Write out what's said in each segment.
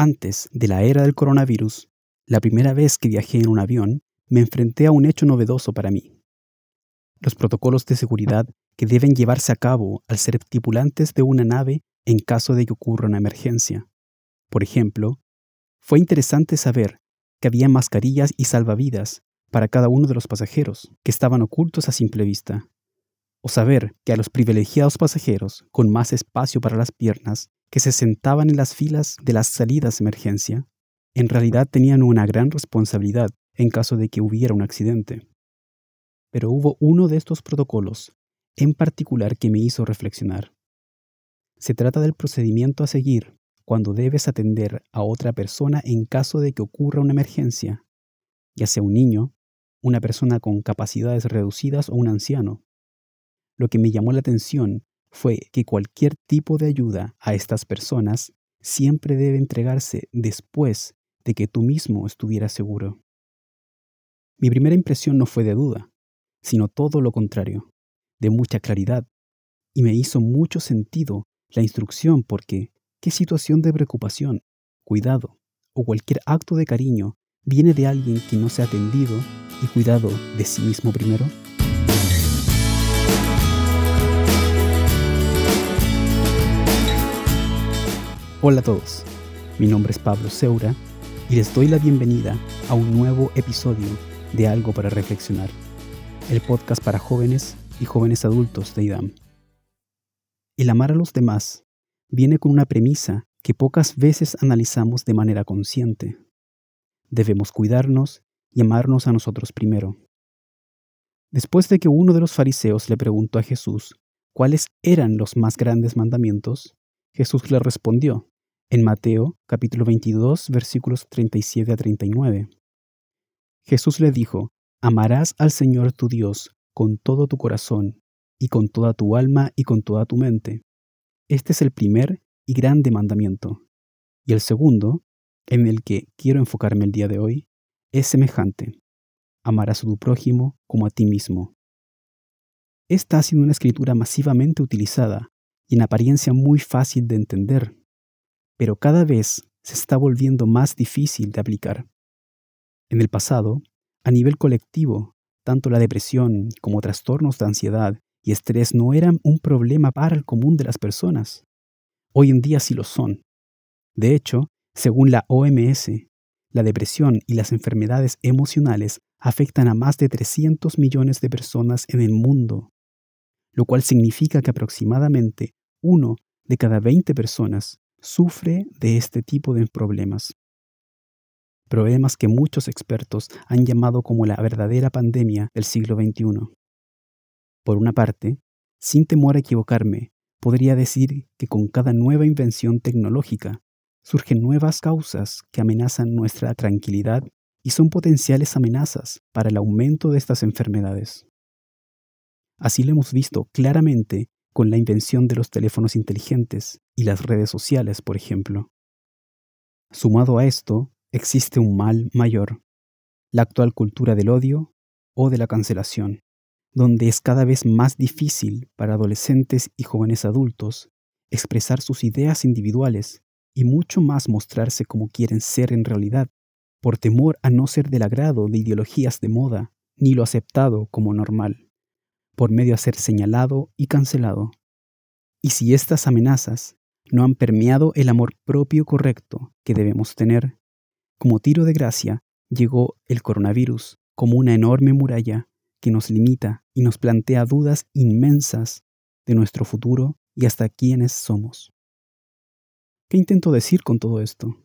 Antes de la era del coronavirus, la primera vez que viajé en un avión, me enfrenté a un hecho novedoso para mí. Los protocolos de seguridad que deben llevarse a cabo al ser tripulantes de una nave en caso de que ocurra una emergencia. Por ejemplo, fue interesante saber que había mascarillas y salvavidas para cada uno de los pasajeros que estaban ocultos a simple vista. O saber que a los privilegiados pasajeros con más espacio para las piernas que se sentaban en las filas de las salidas de emergencia, en realidad tenían una gran responsabilidad en caso de que hubiera un accidente. Pero hubo uno de estos protocolos en particular que me hizo reflexionar. Se trata del procedimiento a seguir cuando debes atender a otra persona en caso de que ocurra una emergencia, ya sea un niño, una persona con capacidades reducidas o un anciano. Lo que me llamó la atención fue que cualquier tipo de ayuda a estas personas siempre debe entregarse después de que tú mismo estuvieras seguro. Mi primera impresión no fue de duda, sino todo lo contrario, de mucha claridad, y me hizo mucho sentido la instrucción porque qué situación de preocupación, cuidado o cualquier acto de cariño viene de alguien que no se ha atendido y cuidado de sí mismo primero? Hola a todos, mi nombre es Pablo Seura y les doy la bienvenida a un nuevo episodio de Algo para Reflexionar, el podcast para jóvenes y jóvenes adultos de IDAM. El amar a los demás viene con una premisa que pocas veces analizamos de manera consciente. Debemos cuidarnos y amarnos a nosotros primero. Después de que uno de los fariseos le preguntó a Jesús cuáles eran los más grandes mandamientos, Jesús le respondió en Mateo capítulo 22 versículos 37 a 39. Jesús le dijo, Amarás al Señor tu Dios con todo tu corazón, y con toda tu alma y con toda tu mente. Este es el primer y grande mandamiento. Y el segundo, en el que quiero enfocarme el día de hoy, es semejante. Amarás a tu prójimo como a ti mismo. Esta ha sido una escritura masivamente utilizada y en apariencia muy fácil de entender, pero cada vez se está volviendo más difícil de aplicar. En el pasado, a nivel colectivo, tanto la depresión como trastornos de ansiedad y estrés no eran un problema para el común de las personas. Hoy en día sí lo son. De hecho, según la OMS, la depresión y las enfermedades emocionales afectan a más de 300 millones de personas en el mundo, lo cual significa que aproximadamente uno de cada 20 personas sufre de este tipo de problemas. Problemas que muchos expertos han llamado como la verdadera pandemia del siglo XXI. Por una parte, sin temor a equivocarme, podría decir que con cada nueva invención tecnológica surgen nuevas causas que amenazan nuestra tranquilidad y son potenciales amenazas para el aumento de estas enfermedades. Así lo hemos visto claramente con la invención de los teléfonos inteligentes y las redes sociales, por ejemplo. Sumado a esto, existe un mal mayor, la actual cultura del odio o de la cancelación, donde es cada vez más difícil para adolescentes y jóvenes adultos expresar sus ideas individuales y mucho más mostrarse como quieren ser en realidad, por temor a no ser del agrado de ideologías de moda ni lo aceptado como normal por medio a ser señalado y cancelado. Y si estas amenazas no han permeado el amor propio correcto que debemos tener, como tiro de gracia llegó el coronavirus como una enorme muralla que nos limita y nos plantea dudas inmensas de nuestro futuro y hasta quiénes somos. ¿Qué intento decir con todo esto?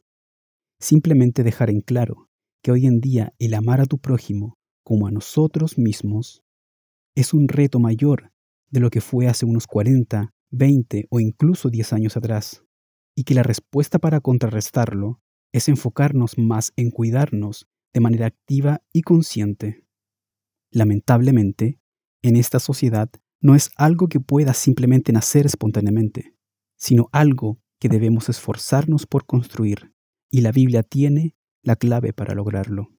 Simplemente dejar en claro que hoy en día el amar a tu prójimo como a nosotros mismos es un reto mayor de lo que fue hace unos 40, 20 o incluso 10 años atrás, y que la respuesta para contrarrestarlo es enfocarnos más en cuidarnos de manera activa y consciente. Lamentablemente, en esta sociedad no es algo que pueda simplemente nacer espontáneamente, sino algo que debemos esforzarnos por construir, y la Biblia tiene la clave para lograrlo.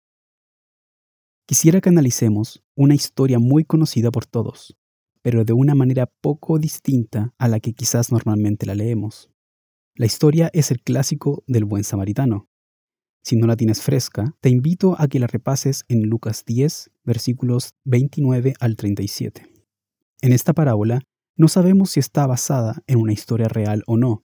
Quisiera que analicemos una historia muy conocida por todos, pero de una manera poco distinta a la que quizás normalmente la leemos. La historia es el clásico del buen samaritano. Si no la tienes fresca, te invito a que la repases en Lucas 10, versículos 29 al 37. En esta parábola, no sabemos si está basada en una historia real o no,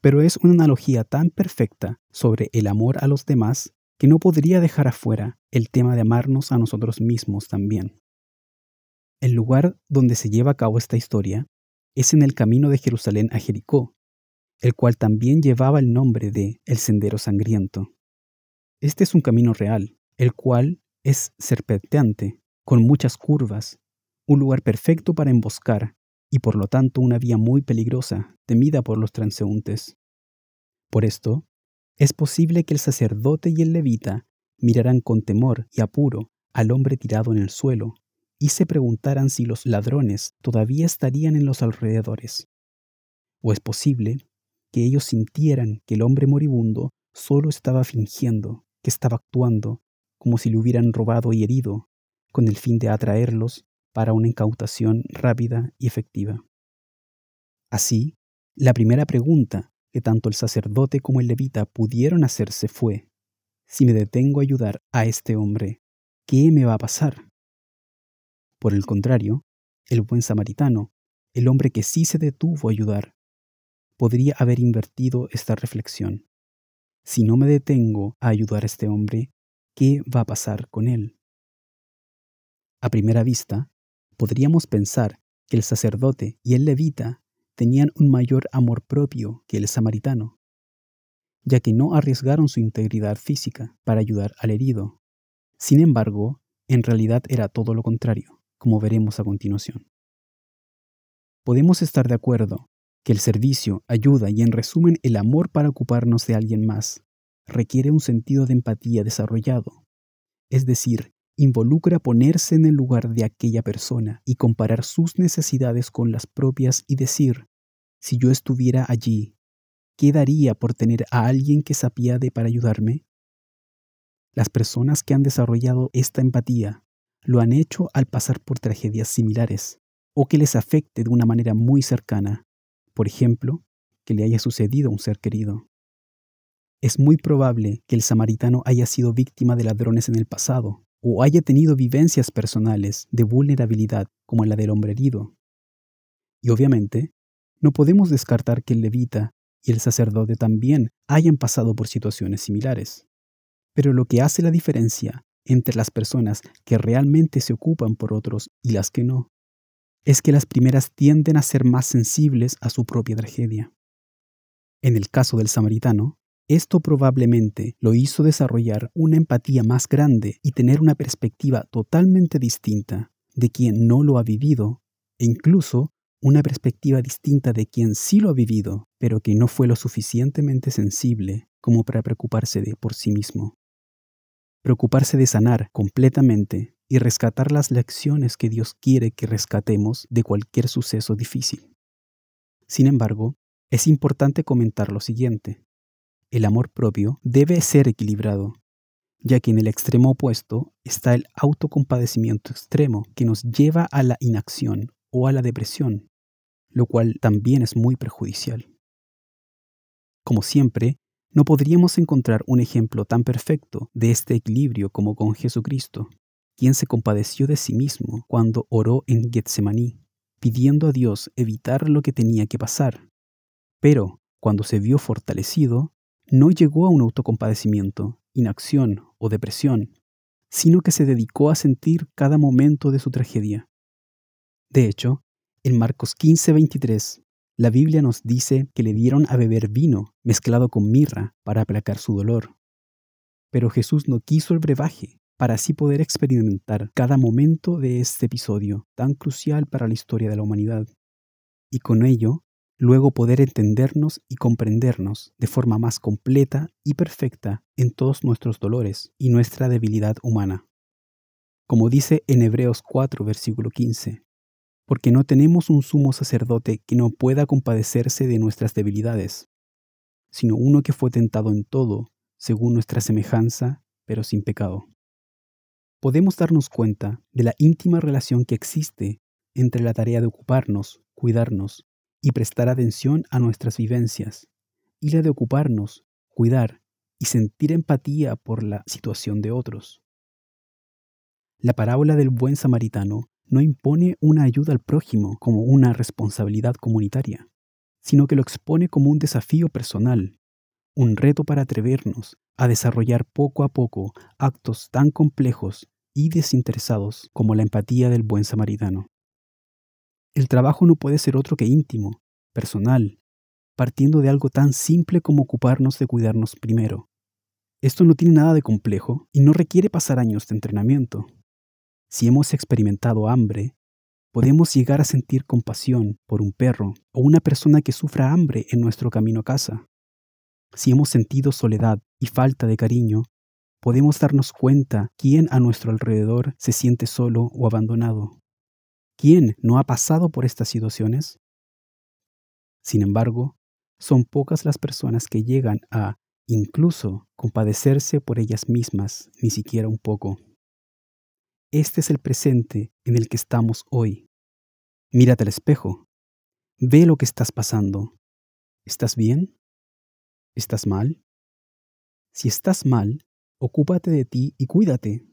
pero es una analogía tan perfecta sobre el amor a los demás que no podría dejar afuera el tema de amarnos a nosotros mismos también. El lugar donde se lleva a cabo esta historia es en el camino de Jerusalén a Jericó, el cual también llevaba el nombre de el Sendero Sangriento. Este es un camino real, el cual es serpenteante, con muchas curvas, un lugar perfecto para emboscar y por lo tanto una vía muy peligrosa, temida por los transeúntes. Por esto, es posible que el sacerdote y el levita miraran con temor y apuro al hombre tirado en el suelo y se preguntaran si los ladrones todavía estarían en los alrededores. O es posible que ellos sintieran que el hombre moribundo solo estaba fingiendo, que estaba actuando, como si le hubieran robado y herido, con el fin de atraerlos para una incautación rápida y efectiva. Así, la primera pregunta que tanto el sacerdote como el levita pudieron hacerse fue, si me detengo a ayudar a este hombre, ¿qué me va a pasar? Por el contrario, el buen samaritano, el hombre que sí se detuvo a ayudar, podría haber invertido esta reflexión. Si no me detengo a ayudar a este hombre, ¿qué va a pasar con él? A primera vista, podríamos pensar que el sacerdote y el levita tenían un mayor amor propio que el samaritano, ya que no arriesgaron su integridad física para ayudar al herido. Sin embargo, en realidad era todo lo contrario, como veremos a continuación. Podemos estar de acuerdo que el servicio, ayuda y en resumen el amor para ocuparnos de alguien más requiere un sentido de empatía desarrollado, es decir, involucra ponerse en el lugar de aquella persona y comparar sus necesidades con las propias y decir, si yo estuviera allí, ¿qué daría por tener a alguien que se apiade para ayudarme? Las personas que han desarrollado esta empatía lo han hecho al pasar por tragedias similares o que les afecte de una manera muy cercana por ejemplo, que le haya sucedido a un ser querido. Es muy probable que el samaritano haya sido víctima de ladrones en el pasado o haya tenido vivencias personales de vulnerabilidad como la del hombre herido. Y obviamente, no podemos descartar que el levita y el sacerdote también hayan pasado por situaciones similares. Pero lo que hace la diferencia entre las personas que realmente se ocupan por otros y las que no es que las primeras tienden a ser más sensibles a su propia tragedia. En el caso del samaritano, esto probablemente lo hizo desarrollar una empatía más grande y tener una perspectiva totalmente distinta de quien no lo ha vivido e incluso una perspectiva distinta de quien sí lo ha vivido, pero que no fue lo suficientemente sensible como para preocuparse de por sí mismo. Preocuparse de sanar completamente y rescatar las lecciones que Dios quiere que rescatemos de cualquier suceso difícil. Sin embargo, es importante comentar lo siguiente. El amor propio debe ser equilibrado, ya que en el extremo opuesto está el autocompadecimiento extremo que nos lleva a la inacción o a la depresión, lo cual también es muy perjudicial. Como siempre, no podríamos encontrar un ejemplo tan perfecto de este equilibrio como con Jesucristo, quien se compadeció de sí mismo cuando oró en Getsemaní, pidiendo a Dios evitar lo que tenía que pasar. Pero, cuando se vio fortalecido, no llegó a un autocompadecimiento, inacción o depresión, sino que se dedicó a sentir cada momento de su tragedia. De hecho, en Marcos 15:23, la Biblia nos dice que le dieron a beber vino mezclado con mirra para aplacar su dolor. Pero Jesús no quiso el brebaje, para así poder experimentar cada momento de este episodio tan crucial para la historia de la humanidad, y con ello luego poder entendernos y comprendernos de forma más completa y perfecta en todos nuestros dolores y nuestra debilidad humana. Como dice en Hebreos 4, versículo 15, porque no tenemos un sumo sacerdote que no pueda compadecerse de nuestras debilidades, sino uno que fue tentado en todo, según nuestra semejanza, pero sin pecado podemos darnos cuenta de la íntima relación que existe entre la tarea de ocuparnos, cuidarnos y prestar atención a nuestras vivencias y la de ocuparnos, cuidar y sentir empatía por la situación de otros. La parábola del buen samaritano no impone una ayuda al prójimo como una responsabilidad comunitaria, sino que lo expone como un desafío personal, un reto para atrevernos a desarrollar poco a poco actos tan complejos y desinteresados como la empatía del buen samaritano. El trabajo no puede ser otro que íntimo, personal, partiendo de algo tan simple como ocuparnos de cuidarnos primero. Esto no tiene nada de complejo y no requiere pasar años de entrenamiento. Si hemos experimentado hambre, podemos llegar a sentir compasión por un perro o una persona que sufra hambre en nuestro camino a casa. Si hemos sentido soledad y falta de cariño, podemos darnos cuenta quién a nuestro alrededor se siente solo o abandonado. ¿Quién no ha pasado por estas situaciones? Sin embargo, son pocas las personas que llegan a, incluso, compadecerse por ellas mismas, ni siquiera un poco. Este es el presente en el que estamos hoy. Mírate al espejo. Ve lo que estás pasando. ¿Estás bien? ¿Estás mal? Si estás mal, ocúpate de ti y cuídate.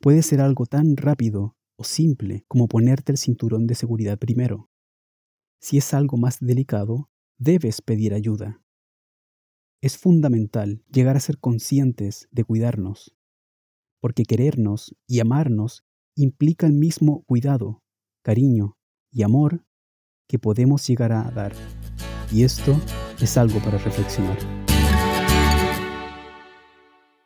Puede ser algo tan rápido o simple como ponerte el cinturón de seguridad primero. Si es algo más delicado, debes pedir ayuda. Es fundamental llegar a ser conscientes de cuidarnos porque querernos y amarnos implica el mismo cuidado, cariño y amor que podemos llegar a dar. Y esto es algo para reflexionar.